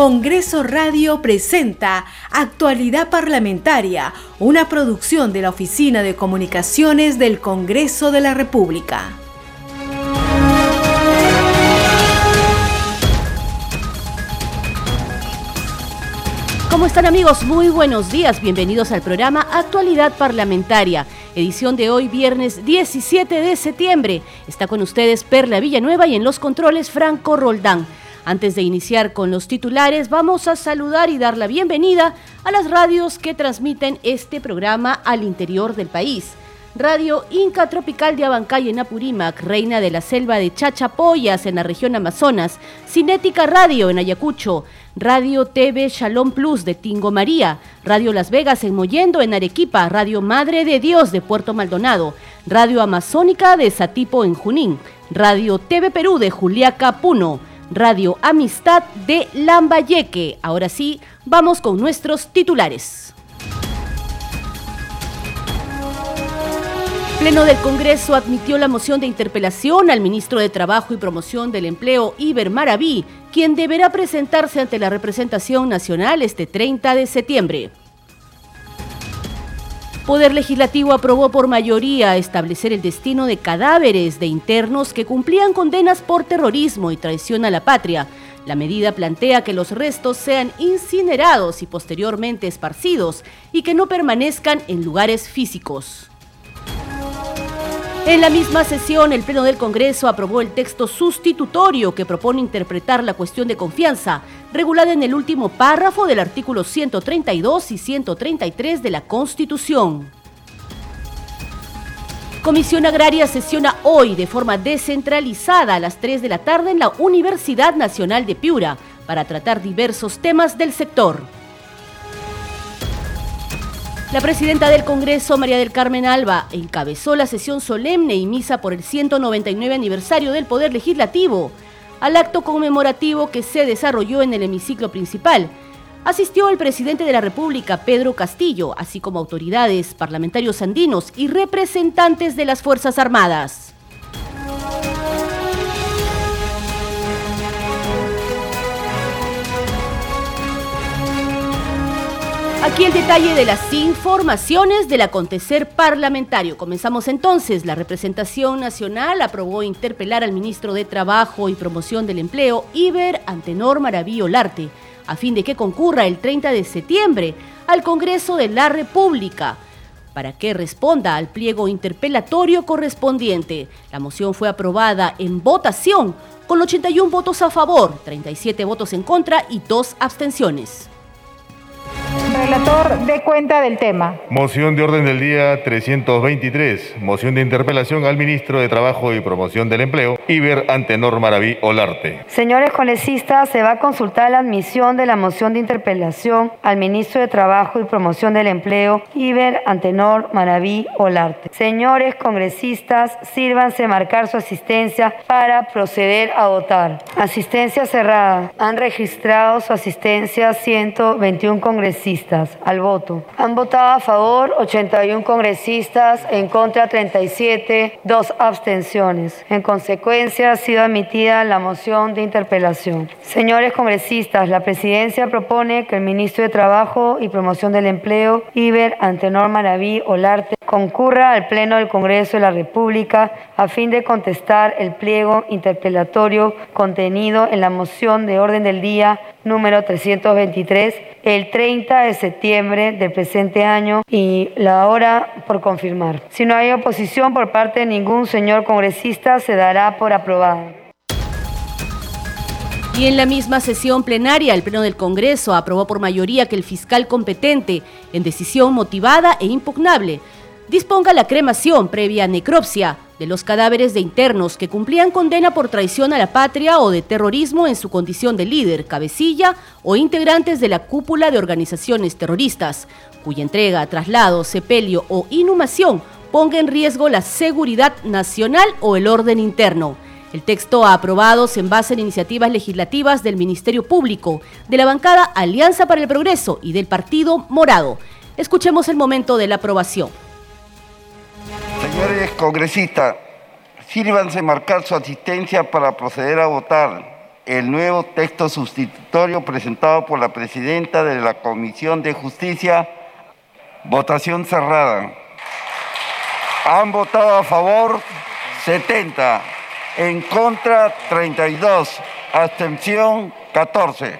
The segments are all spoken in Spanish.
Congreso Radio presenta Actualidad Parlamentaria, una producción de la Oficina de Comunicaciones del Congreso de la República. ¿Cómo están amigos? Muy buenos días, bienvenidos al programa Actualidad Parlamentaria, edición de hoy viernes 17 de septiembre. Está con ustedes Perla Villanueva y en los controles Franco Roldán. Antes de iniciar con los titulares, vamos a saludar y dar la bienvenida a las radios que transmiten este programa al interior del país. Radio Inca Tropical de Abancay en Apurímac, Reina de la Selva de Chachapoyas en la región Amazonas, Cinética Radio en Ayacucho, Radio TV Shalom Plus de Tingo María, Radio Las Vegas en Moyendo en Arequipa, Radio Madre de Dios de Puerto Maldonado, Radio Amazónica de Satipo en Junín, Radio TV Perú de Juliaca Puno, Radio Amistad de Lambayeque. Ahora sí, vamos con nuestros titulares. Pleno del Congreso admitió la moción de interpelación al ministro de Trabajo y Promoción del Empleo, Iber Maraví, quien deberá presentarse ante la representación nacional este 30 de septiembre. Poder Legislativo aprobó por mayoría establecer el destino de cadáveres de internos que cumplían condenas por terrorismo y traición a la patria. La medida plantea que los restos sean incinerados y posteriormente esparcidos y que no permanezcan en lugares físicos. En la misma sesión, el Pleno del Congreso aprobó el texto sustitutorio que propone interpretar la cuestión de confianza, regulada en el último párrafo del artículo 132 y 133 de la Constitución. Comisión Agraria sesiona hoy de forma descentralizada a las 3 de la tarde en la Universidad Nacional de Piura para tratar diversos temas del sector. La presidenta del Congreso, María del Carmen Alba, encabezó la sesión solemne y misa por el 199 aniversario del Poder Legislativo, al acto conmemorativo que se desarrolló en el hemiciclo principal. Asistió el presidente de la República, Pedro Castillo, así como autoridades, parlamentarios andinos y representantes de las Fuerzas Armadas. Aquí el detalle de las informaciones del acontecer parlamentario. Comenzamos entonces. La representación nacional aprobó interpelar al ministro de Trabajo y Promoción del Empleo, Iber Antenor Maraví Olarte, a fin de que concurra el 30 de septiembre al Congreso de la República para que responda al pliego interpelatorio correspondiente. La moción fue aprobada en votación con 81 votos a favor, 37 votos en contra y 2 abstenciones. Relator, de cuenta del tema. Moción de orden del día 323. Moción de interpelación al ministro de Trabajo y Promoción del Empleo, Iber Antenor Maraví Olarte. Señores congresistas, se va a consultar la admisión de la moción de interpelación al ministro de Trabajo y Promoción del Empleo, Iber Antenor Maraví Olarte. Señores congresistas, sírvanse marcar su asistencia para proceder a votar. Asistencia cerrada. Han registrado su asistencia 121 congresistas al voto. Han votado a favor 81 congresistas, en contra 37, dos abstenciones. En consecuencia, ha sido admitida la moción de interpelación. Señores congresistas, la presidencia propone que el ministro de Trabajo y Promoción del Empleo, Iber Antenor Maraví Olarte, concurra al Pleno del Congreso de la República a fin de contestar el pliego interpelatorio contenido en la moción de orden del día número 323 el 30 de septiembre del presente año y la hora por confirmar. Si no hay oposición por parte de ningún señor congresista, se dará por aprobada. Y en la misma sesión plenaria, el Pleno del Congreso aprobó por mayoría que el fiscal competente, en decisión motivada e impugnable, disponga la cremación previa necropsia de los cadáveres de internos que cumplían condena por traición a la patria o de terrorismo en su condición de líder, cabecilla o integrantes de la cúpula de organizaciones terroristas, cuya entrega, traslado, sepelio o inhumación ponga en riesgo la seguridad nacional o el orden interno. El texto aprobado se envase en iniciativas legislativas del Ministerio Público, de la bancada Alianza para el Progreso y del Partido Morado. Escuchemos el momento de la aprobación. Señores congresistas, sírvanse marcar su asistencia para proceder a votar el nuevo texto sustitutorio presentado por la presidenta de la Comisión de Justicia. Votación cerrada. Han votado a favor 70, en contra 32, abstención 14.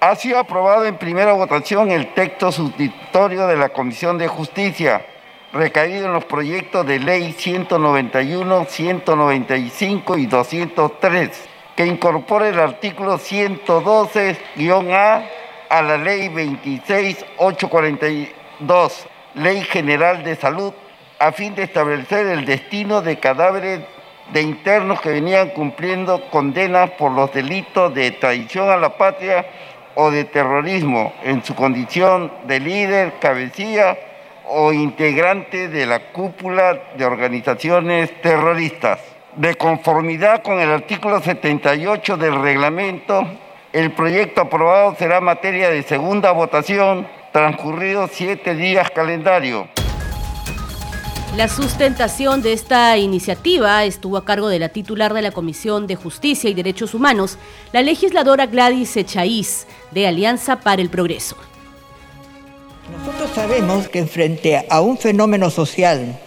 Ha sido aprobado en primera votación el texto sustitutorio de la Comisión de Justicia, recaído en los proyectos de ley 191, 195 y 203, que incorpora el artículo 112-A a la ley 26842, Ley General de Salud, a fin de establecer el destino de cadáveres de internos que venían cumpliendo condenas por los delitos de traición a la patria o de terrorismo en su condición de líder, cabecilla o integrante de la cúpula de organizaciones terroristas. De conformidad con el artículo 78 del reglamento, el proyecto aprobado será materia de segunda votación transcurridos siete días calendario. La sustentación de esta iniciativa estuvo a cargo de la titular de la Comisión de Justicia y Derechos Humanos, la legisladora Gladys Echaíz, de Alianza para el Progreso. Nosotros sabemos que frente a un fenómeno social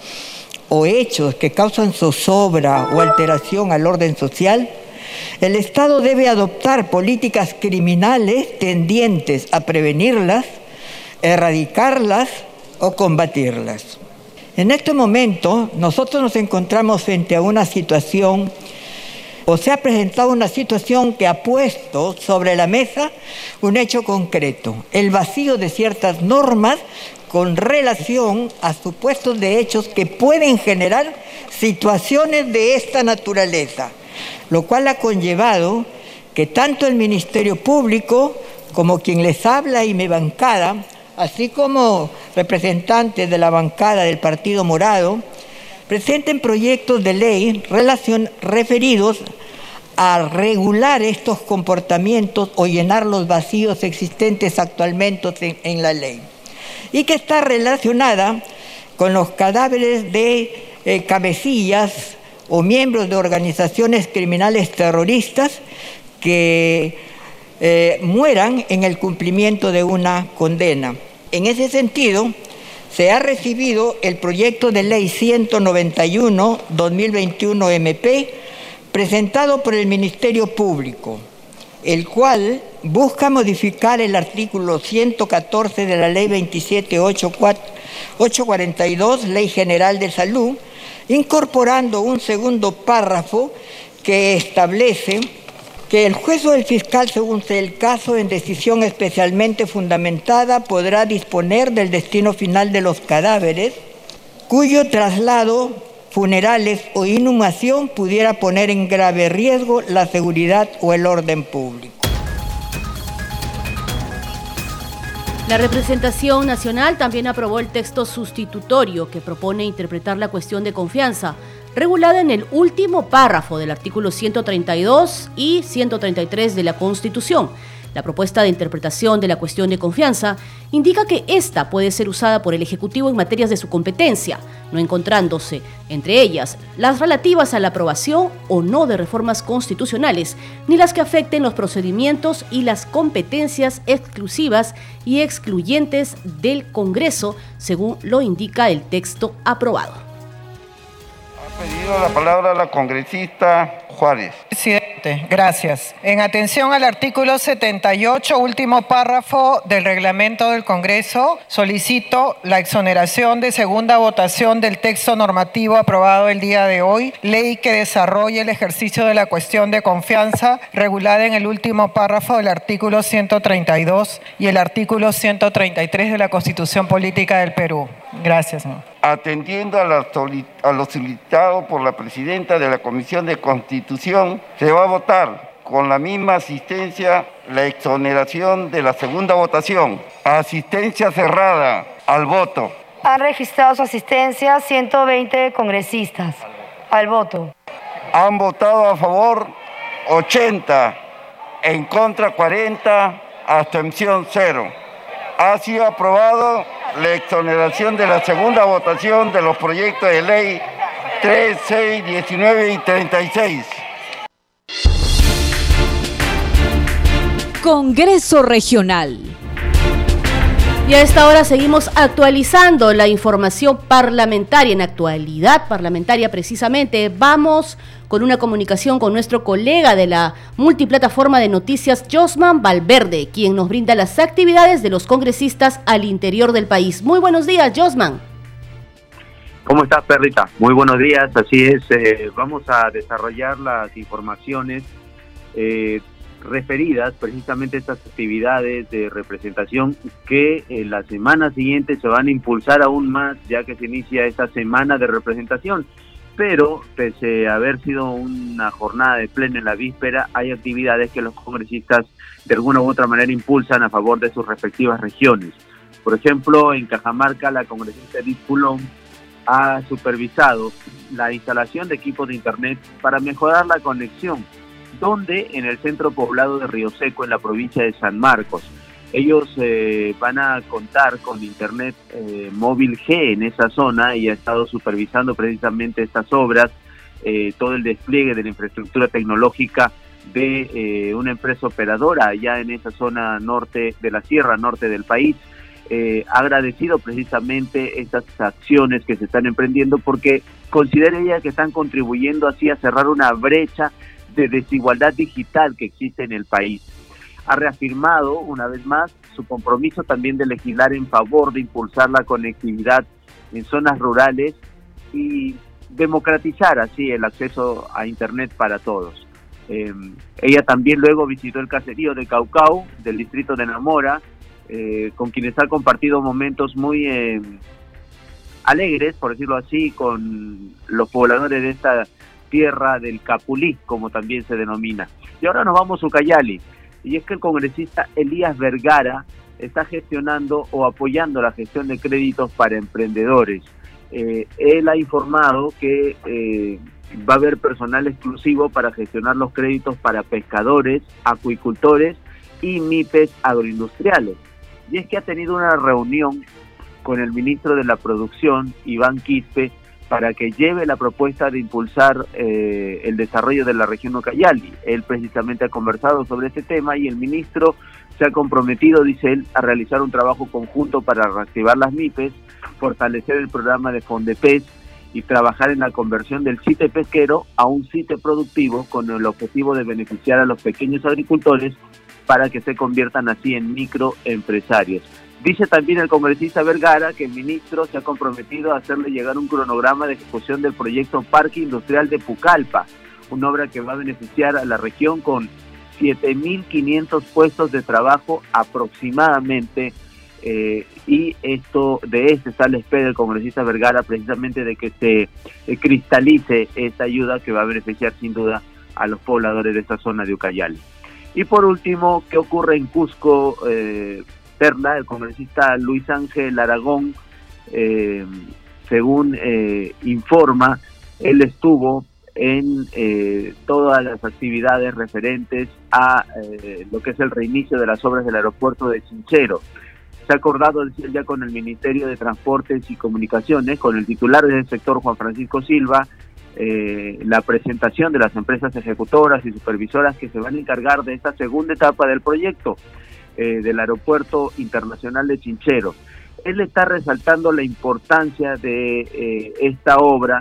o hechos que causan zozobra o alteración al orden social, el Estado debe adoptar políticas criminales tendientes a prevenirlas, erradicarlas o combatirlas. En este momento nosotros nos encontramos frente a una situación, o se ha presentado una situación que ha puesto sobre la mesa un hecho concreto, el vacío de ciertas normas con relación a supuestos de hechos que pueden generar situaciones de esta naturaleza, lo cual ha conllevado que tanto el Ministerio Público como quien les habla y me bancada así como representantes de la bancada del Partido Morado, presenten proyectos de ley referidos a regular estos comportamientos o llenar los vacíos existentes actualmente en, la ley. Y que está relacionada con los cadáveres de eh, cabecillas o miembros de organizaciones criminales terroristas que eh, mueran en el cumplimiento de una condena. En ese sentido, se ha recibido el proyecto de ley 191-2021 MP presentado por el Ministerio Público, el cual busca modificar el artículo 114 de la ley 27842, Ley General de Salud, incorporando un segundo párrafo que establece que el juez o el fiscal, según sea el caso, en decisión especialmente fundamentada, podrá disponer del destino final de los cadáveres, cuyo traslado, funerales o inhumación pudiera poner en grave riesgo la seguridad o el orden público. La representación nacional también aprobó el texto sustitutorio que propone interpretar la cuestión de confianza regulada en el último párrafo del artículo 132 y 133 de la Constitución. La propuesta de interpretación de la cuestión de confianza indica que ésta puede ser usada por el Ejecutivo en materias de su competencia, no encontrándose, entre ellas, las relativas a la aprobación o no de reformas constitucionales, ni las que afecten los procedimientos y las competencias exclusivas y excluyentes del Congreso, según lo indica el texto aprobado pedido la palabra la congresista Juárez. Gracias. En atención al artículo 78, último párrafo del reglamento del Congreso, solicito la exoneración de segunda votación del texto normativo aprobado el día de hoy, ley que desarrolle el ejercicio de la cuestión de confianza regulada en el último párrafo del artículo 132 y el artículo 133 de la Constitución Política del Perú. Gracias, atendiendo a, lo solicitado por la presidenta de la Comisión de Constitución, se va a votar con la misma asistencia la exoneración de la segunda votación. Asistencia cerrada al voto. Han registrado su asistencia 120 congresistas al voto. Han votado a favor 80, en contra 40, abstención 0. Ha sido aprobado la exoneración de la segunda votación de los proyectos de ley 3, 6, 19 y 36. Congreso Regional. Y a esta hora seguimos actualizando la información parlamentaria, en actualidad parlamentaria precisamente. Vamos con una comunicación con nuestro colega de la multiplataforma de noticias, Josman Valverde, quien nos brinda las actividades de los congresistas al interior del país. Muy buenos días, Josman. ¿Cómo estás, Perrita? Muy buenos días, así es. Eh, vamos a desarrollar las informaciones eh, referidas precisamente a estas actividades de representación que en la semana siguiente se van a impulsar aún más ya que se inicia esta semana de representación. Pero pese a haber sido una jornada de pleno en la víspera, hay actividades que los congresistas de alguna u otra manera impulsan a favor de sus respectivas regiones. Por ejemplo, en Cajamarca, la congresista Edith Pulón ha supervisado la instalación de equipos de Internet para mejorar la conexión donde en el centro poblado de Río Seco, en la provincia de San Marcos. Ellos eh, van a contar con Internet eh, móvil G en esa zona y ha estado supervisando precisamente estas obras, eh, todo el despliegue de la infraestructura tecnológica de una empresa operadora allá en esa zona norte de la sierra norte del país. ha agradecido precisamente estas acciones que se están emprendiendo porque considera ella que están contribuyendo así a cerrar una brecha de desigualdad digital que existe en el país. Ha reafirmado una vez más su compromiso también de legislar en favor de impulsar la conectividad en zonas rurales y democratizar así el acceso a Internet para todos. Em, ella también luego visitó el caserío de Caucau, del distrito de Namora, eh, con quienes ha compartido momentos muy em, alegres, por decirlo así, con los pobladores de esta tierra del Capulí, como también se denomina. Y ahora nos vamos a Ucayali, y es que el congresista Elías Vergara está gestionando o apoyando la gestión de créditos para emprendedores. Eh, él ha informado que eh, va a haber personal exclusivo para gestionar los créditos para pescadores, acuicultores y MIPES agroindustriales. Y es que ha tenido una reunión con el ministro de la Producción, Iván Quispe, para que lleve la propuesta de impulsar eh, el desarrollo de la región Ucayali. Él precisamente ha conversado sobre este tema y el ministro se ha comprometido, dice él, a realizar un trabajo conjunto para reactivar las MIPES, fortalecer el programa de Fondepes y trabajar en la conversión del sitio pesquero a un sitio productivo con el objetivo de beneficiar a los pequeños agricultores para que se conviertan así en microempresarios. Dice también el congresista Vergara que el ministro se ha comprometido a hacerle llegar un cronograma de ejecución del proyecto Parque Industrial de Pucallpa, una obra que va a beneficiar a la región con 7.500 puestos de trabajo aproximadamente. Eh, y esto de este está la espera del congresista Vergara precisamente de que se eh, cristalice esta ayuda que va a beneficiar sin duda a los pobladores de esta zona de Ucayali. Y por último, ¿qué ocurre en Cusco? Eh, Perla, el congresista Luis Ángel Aragón, eh, según eh, informa, él estuvo en eh, todas las actividades referentes a lo que es el reinicio de las obras del aeropuerto de Chinchero. Se ha acordado decir ya con el Ministerio de Transportes y Comunicaciones, con el titular del sector Juan Francisco Silva, la presentación de las empresas ejecutoras y supervisoras que se van a encargar de esta segunda etapa del proyecto. Eh, del Aeropuerto Internacional de Chinchero. Él está resaltando la importancia de eh, esta obra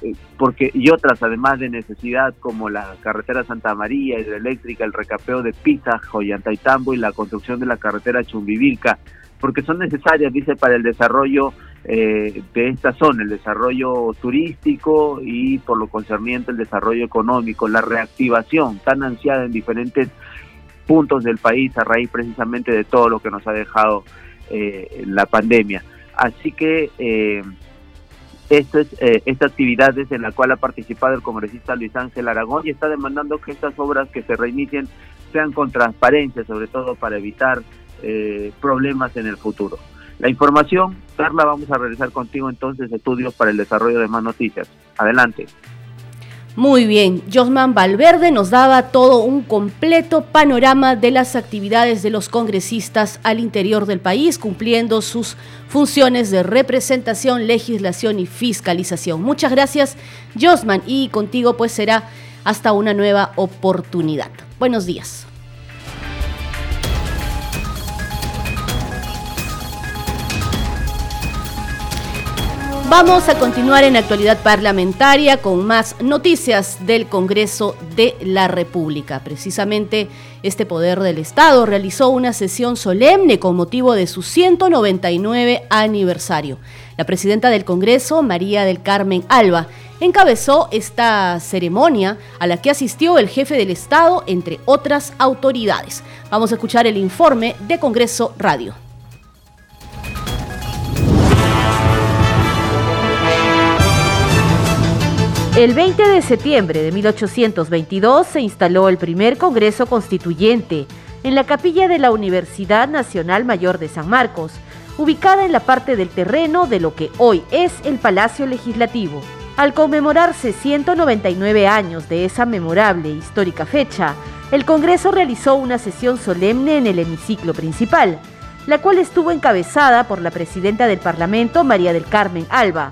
eh, porque y otras además de necesidad como la carretera Santa María, hidroeléctrica, el recapeo de Pisa, Joyantaytambo y la construcción de la carretera Chumbivilca, porque son necesarias, dice, para el desarrollo de esta zona, el desarrollo turístico y por lo concerniente el desarrollo económico, la reactivación tan ansiada en diferentes puntos del país a raíz precisamente de todo lo que nos ha dejado eh, la pandemia. Así que eh, es, eh, esta actividad es en la cual ha participado el congresista Luis Ángel Aragón y está demandando que estas obras que se reinicien sean con transparencia, sobre todo para evitar eh, problemas en el futuro. La información, Carla, vamos a realizar contigo entonces estudios para el desarrollo de más noticias. Adelante. Muy bien, Josman Valverde nos daba todo un completo panorama de las actividades de los congresistas al interior del país, cumpliendo sus funciones de representación, legislación y fiscalización. Muchas gracias, Josman, y contigo pues será hasta una nueva oportunidad. Buenos días. Vamos a continuar en actualidad parlamentaria con más noticias del Congreso de la República. Precisamente este Poder del Estado realizó una sesión solemne con motivo de su 199 aniversario. La presidenta del Congreso, María del Carmen Alba, encabezó esta ceremonia a la que asistió el jefe del Estado, entre otras autoridades. Vamos a escuchar el informe de Congreso Radio. El 20 de septiembre de 1822 se instaló el primer Congreso Constituyente en la capilla de la Universidad Nacional Mayor de San Marcos, ubicada en la parte del terreno de lo que hoy es el Palacio Legislativo. Al conmemorarse 199 años de esa memorable e histórica fecha, el Congreso realizó una sesión solemne en el hemiciclo principal, la cual estuvo encabezada por la presidenta del Parlamento, María del Carmen Alba,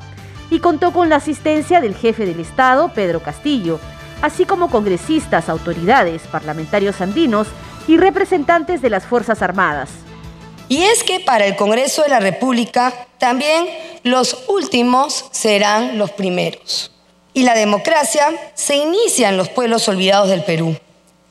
y contó con la asistencia del jefe del Estado, Pedro Castillo, así como congresistas, autoridades, parlamentarios andinos y representantes de las Fuerzas Armadas. Y es que para el Congreso de la República también los últimos serán los primeros. Y la democracia se inicia en los pueblos olvidados del Perú.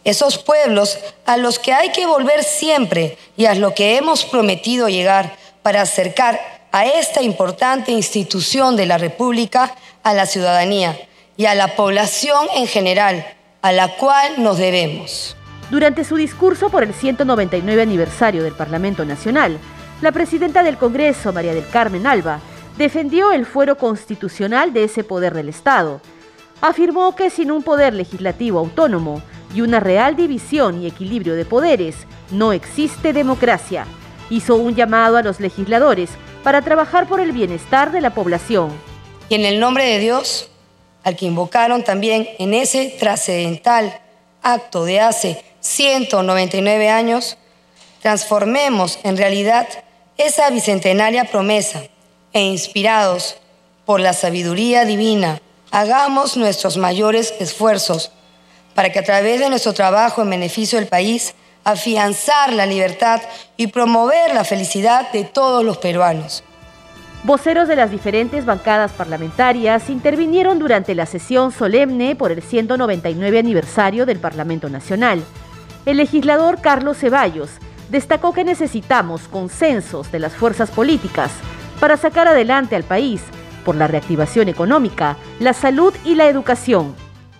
Esos pueblos a los que hay que volver siempre y a los que hemos prometido llegar para acercar a esta importante institución de la República, a la ciudadanía y a la población en general, a la cual nos debemos. Durante su discurso por el 199 aniversario del Parlamento Nacional, la presidenta del Congreso, María del Carmen Alba, defendió el fuero constitucional de ese poder del Estado. Afirmó que sin un poder legislativo autónomo y una real división y equilibrio de poderes, no existe democracia. Hizo un llamado a los legisladores para trabajar por el bienestar de la población. Y en el nombre de Dios, al que invocaron también en ese trascendental acto de hace 199 años, transformemos en realidad esa bicentenaria promesa e inspirados por la sabiduría divina, hagamos nuestros mayores esfuerzos para que a través de nuestro trabajo en beneficio del país afianzar la libertad y promover la felicidad de todos los peruanos. Voceros de las diferentes bancadas parlamentarias intervinieron durante la sesión solemne por el 199 aniversario del Parlamento Nacional. El legislador Carlos Ceballos destacó que necesitamos consensos de las fuerzas políticas para sacar adelante al país por la reactivación económica, la salud y la educación.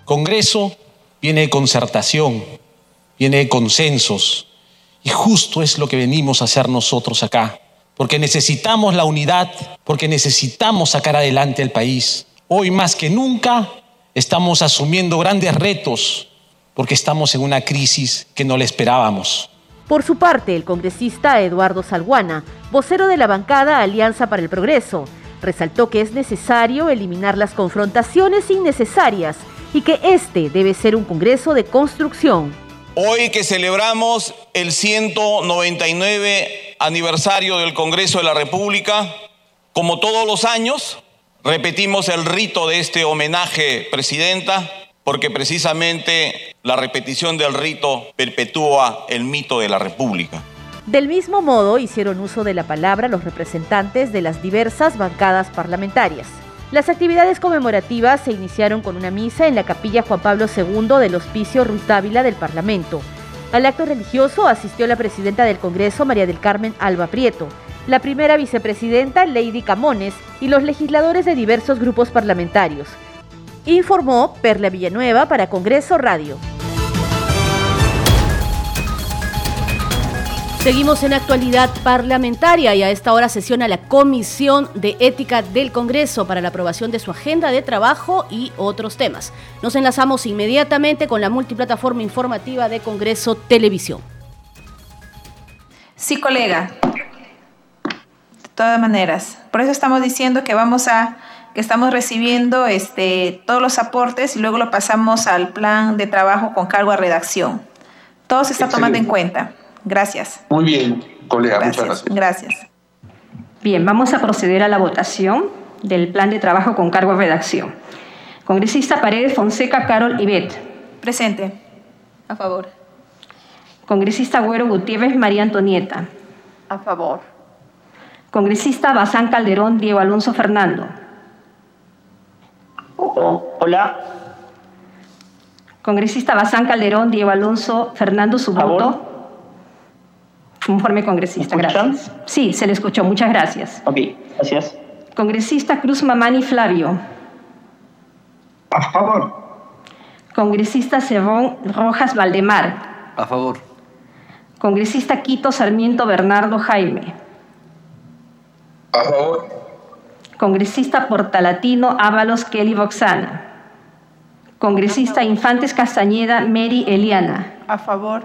Congreso viene concertación, viene consensos. Y justo es lo que venimos a hacer nosotros acá, porque necesitamos la unidad, porque necesitamos sacar adelante al país. Hoy más que nunca estamos asumiendo grandes retos, porque estamos en una crisis que no le esperábamos. Por su parte, el congresista Eduardo Salguana, vocero de la bancada Alianza para el Progreso, resaltó que es necesario eliminar las confrontaciones innecesarias y que este debe ser un Congreso de construcción. Hoy que celebramos el 199 aniversario del Congreso de la República, como todos los años, repetimos el rito de este homenaje, Presidenta, porque precisamente la repetición del rito perpetúa el mito de la República. Del mismo modo, hicieron uso de la palabra los representantes de las diversas bancadas parlamentarias. Las actividades conmemorativas se iniciaron con una misa en la capilla Juan Pablo II del Hospicio Ruiz del Parlamento. Al acto religioso asistió la presidenta del Congreso, María del Carmen Alba Prieto, la primera vicepresidenta, Lady Camones, y los legisladores de diversos grupos parlamentarios. Informó Perla Villanueva para Congreso Radio. Seguimos en actualidad parlamentaria y a esta hora sesiona la Comisión de Ética del Congreso para la aprobación de su agenda de trabajo y otros temas. Nos enlazamos inmediatamente con la multiplataforma informativa de Congreso Televisión. Sí, colega. De todas maneras. Por eso estamos diciendo que vamos a que estamos recibiendo este, todos los aportes y luego lo pasamos al plan de trabajo con cargo a redacción. Todo se está tomando en cuenta. Gracias. Muy bien, colega, muchas gracias. Gracias. Bien, vamos a proceder a la votación del plan de trabajo con cargo a redacción. Congresista Paredes Fonseca Carol Ibet. Presente. A favor. Congresista Güero Gutiérrez María Antonieta. A favor. Congresista Bazán Calderón Diego Alonso Fernando. hola. Congresista Bazán Calderón, Diego Alonso, Fernando Suboto. Conforme congresista, gracias. Sí, se le escuchó, muchas gracias. Ok, gracias. Congresista Cruz Mamani Flavio. A favor. Congresista Cebón Rojas Valdemar. A favor. Congresista Quito Sarmiento Bernardo Jaime. A favor. Congresista Portalatino Ábalos Kelly Boxana. Congresista Infantes Castañeda Mary Eliana. A favor.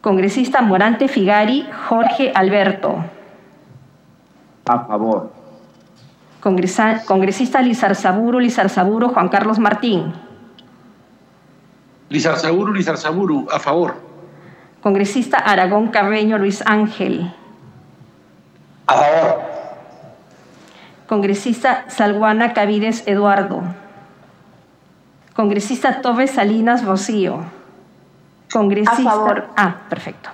Congresista Morante Figari Jorge Alberto. A favor. Congresa, congresista Lizarzaburu Lizarzaburu Juan Carlos Martín. Lizarzaburu Lizarzaburu, a favor. Congresista Aragón Carreño Luis Ángel. A favor. Congresista Salguana Cavides Eduardo. Congresista Tobe Salinas Rocío. Congresista. A favor. Ah, perfecto.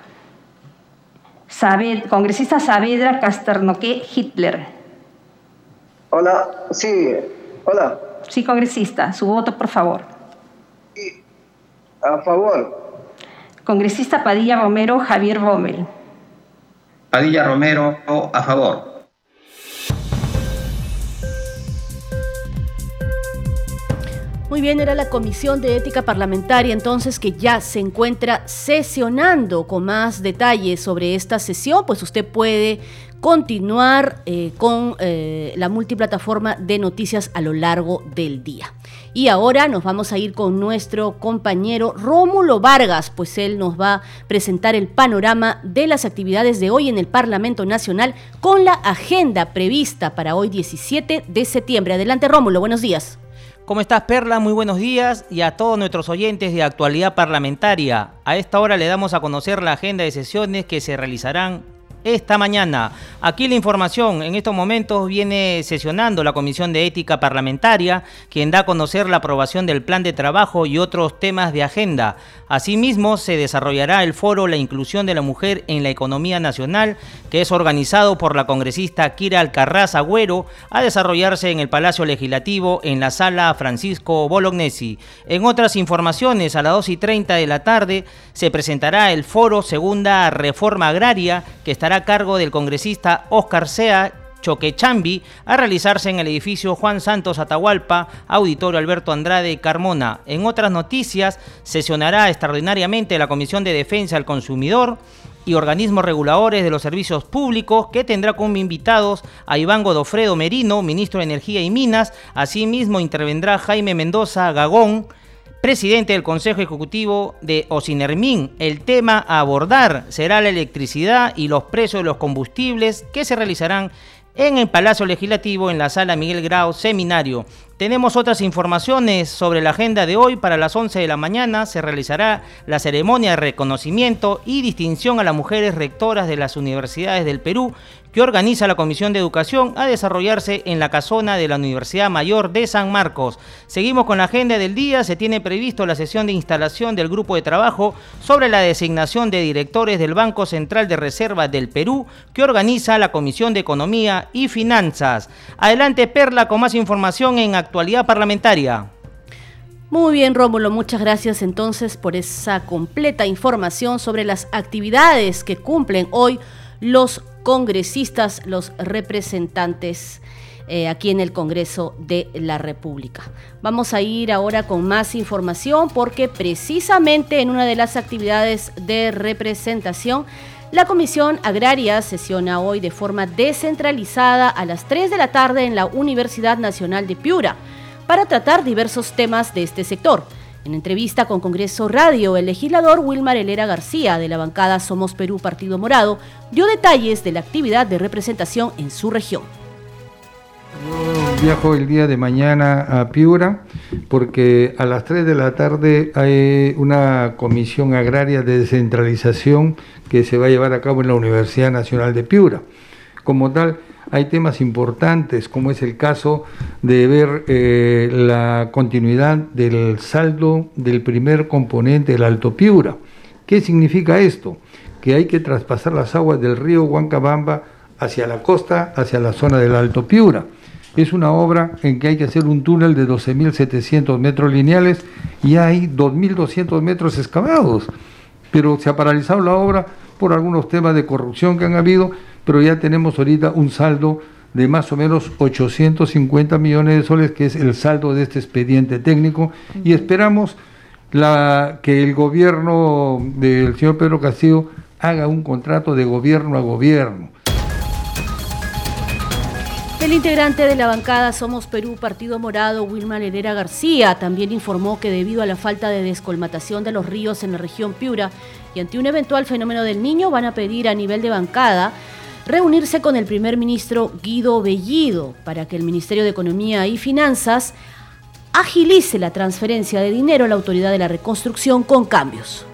Sabed, congresista Saavedra Casternoque Hitler. Hola, sí, hola. Sí, congresista, su voto, por favor. A favor. Congresista Padilla Romero Javier Rommel. Padilla Romero, a favor. Muy bien, era la Comisión de Ética Parlamentaria entonces que ya se encuentra sesionando con más detalles sobre esta sesión, pues usted puede continuar eh, con eh, la multiplataforma de noticias a lo largo del día. Y ahora nos vamos a ir con nuestro compañero Rómulo Vargas, pues él nos va a presentar el panorama de las actividades de hoy en el Parlamento Nacional con la agenda prevista para hoy 17 de septiembre. Adelante Rómulo, buenos días. ¿Cómo estás, Perla? Muy buenos días y a todos nuestros oyentes de actualidad parlamentaria. A esta hora le damos a conocer la agenda de sesiones que se realizarán esta mañana. Aquí la información, en estos momentos viene sesionando la Comisión de Ética Parlamentaria, quien da a conocer la aprobación del plan de trabajo y otros temas de agenda. Asimismo, se desarrollará el foro La inclusión de la mujer en la economía nacional, que es organizado por la congresista Kira Alcarraz Agüero, a desarrollarse en el Palacio Legislativo en la sala Francisco Bolognesi. En otras informaciones, a las 2 y 30 de la tarde, se presentará el foro Segunda Reforma Agraria, que a cargo del congresista Oscar Sea Choquechambi a realizarse en el edificio Juan Santos Atahualpa, Auditorio Alberto Andrade Carmona. En otras noticias, sesionará extraordinariamente la Comisión de Defensa al Consumidor y organismos reguladores de los servicios públicos, que tendrá como invitados a Iván Godofredo Merino, ministro de Energía y Minas. Asimismo, intervendrá Jaime Mendoza Gagón, presidente del Consejo Ejecutivo de Ocinermin. El tema a abordar será la electricidad y los precios de los combustibles que se realizarán en el Palacio Legislativo en la sala Miguel Grau Seminario. Tenemos otras informaciones sobre la agenda de hoy. Para las 11 de la mañana se realizará la ceremonia de reconocimiento y distinción a las mujeres rectoras de las universidades del Perú que organiza la Comisión de Educación a desarrollarse en la casona de la Universidad Mayor de San Marcos. Seguimos con la agenda del día. Se tiene previsto la sesión de instalación del grupo de trabajo sobre la designación de directores del Banco Central de Reserva del Perú que organiza la Comisión de Economía y Finanzas. Adelante Perla con más información en actualidad parlamentaria. Muy bien, Rómulo, muchas gracias entonces por esa completa información sobre las actividades que cumplen hoy los congresistas, los representantes eh, aquí en el Congreso de la República. Vamos a ir ahora con más información porque precisamente en una de las actividades de representación, la Comisión Agraria sesiona hoy de forma descentralizada a las 3 de la tarde en la Universidad Nacional de Piura para tratar diversos temas de este sector. En entrevista con Congreso Radio, el legislador Wilmar Helera García de la bancada Somos Perú Partido Morado dio detalles de la actividad de representación en su región. Viajo el día de mañana a Piura porque a las 3 de la tarde hay una comisión agraria de descentralización que se va a llevar a cabo en la Universidad Nacional de Piura. Como tal, hay temas importantes, como es el caso de ver eh, la continuidad del saldo del primer componente del Alto Piura. ¿Qué significa esto? Que hay que traspasar las aguas del río Huancabamba hacia la costa, hacia la zona del Alto Piura. Es una obra en que hay que hacer un túnel de 12.700 metros lineales y hay 2.200 metros excavados. Pero se ha paralizado la obra por algunos temas de corrupción que han habido, pero ya tenemos ahorita un saldo de más o menos 850 millones de soles, que es el saldo de este expediente técnico, y esperamos la, que el gobierno del señor Pedro Castillo haga un contrato de gobierno a gobierno. El integrante de la bancada Somos Perú, Partido Morado, Wilma Herrera García, también informó que debido a la falta de descolmatación de los ríos en la región Piura y ante un eventual fenómeno del niño, van a pedir a nivel de bancada reunirse con el primer ministro Guido Bellido para que el Ministerio de Economía y Finanzas agilice la transferencia de dinero a la Autoridad de la Reconstrucción con cambios.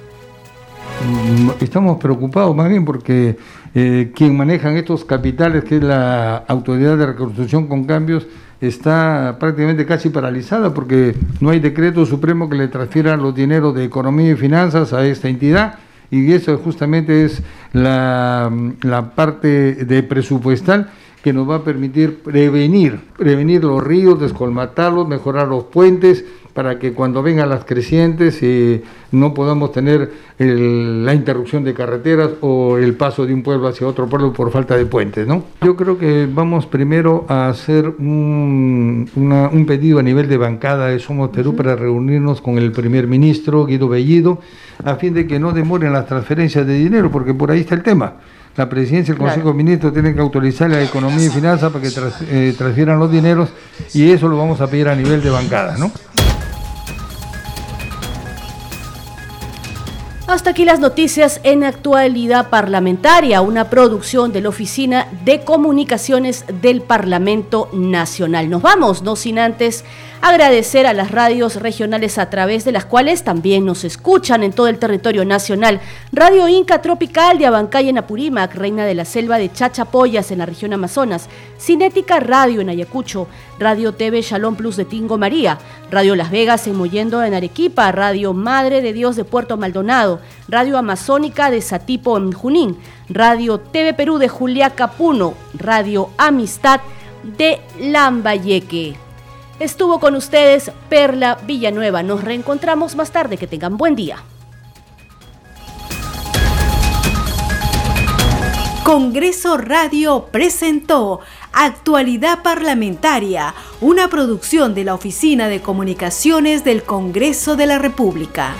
Mm, estamos preocupados más bien porque eh, quien manejan estos capitales, que es la Autoridad de Reconstrucción con cambios, está prácticamente casi paralizada porque no hay decreto supremo que le transfiera los dineros de economía y finanzas a esta entidad. Y eso justamente es la, la parte de presupuestal que nos va a permitir prevenir, prevenir los ríos, descolmatarlos, mejorar los puentes, para que cuando vengan las crecientes eh, no podamos tener la interrupción de carreteras o el paso de un pueblo hacia otro pueblo por falta de puentes. ¿no? Yo creo que vamos primero a hacer un, un pedido a nivel de bancada de Somos Perú para reunirnos con el primer ministro Guido Bellido a fin de que no demoren las transferencias de dinero, porque por ahí está el tema la presidencia y el Consejo de Ministros tienen que autorizar la economía y finanzas para que eh, transfieran los dineros y eso lo vamos a pedir a nivel de bancada, ¿no? Hasta aquí las noticias en actualidad parlamentaria, una producción de la Oficina de Comunicaciones del Parlamento Nacional. Nos vamos, no sin antes agradecer a las radios regionales a través de las cuales también nos escuchan en todo el territorio nacional. Radio Inca Tropical de Abancay en Apurímac, Reina de la Selva de Chachapoyas en la región Amazonas, Cinética Radio en Ayacucho, Radio TV Shalom Plus de Tingo María, Radio Las Vegas en Moyendo en Arequipa, Radio Madre de Dios de Puerto Maldonado, Radio Amazónica de Satipo en Junín, Radio TV Perú de Juliaca Puno, Radio Amistad de Lambayeque. Estuvo con ustedes Perla Villanueva. Nos reencontramos más tarde. Que tengan buen día. Congreso Radio presentó Actualidad Parlamentaria, una producción de la Oficina de Comunicaciones del Congreso de la República.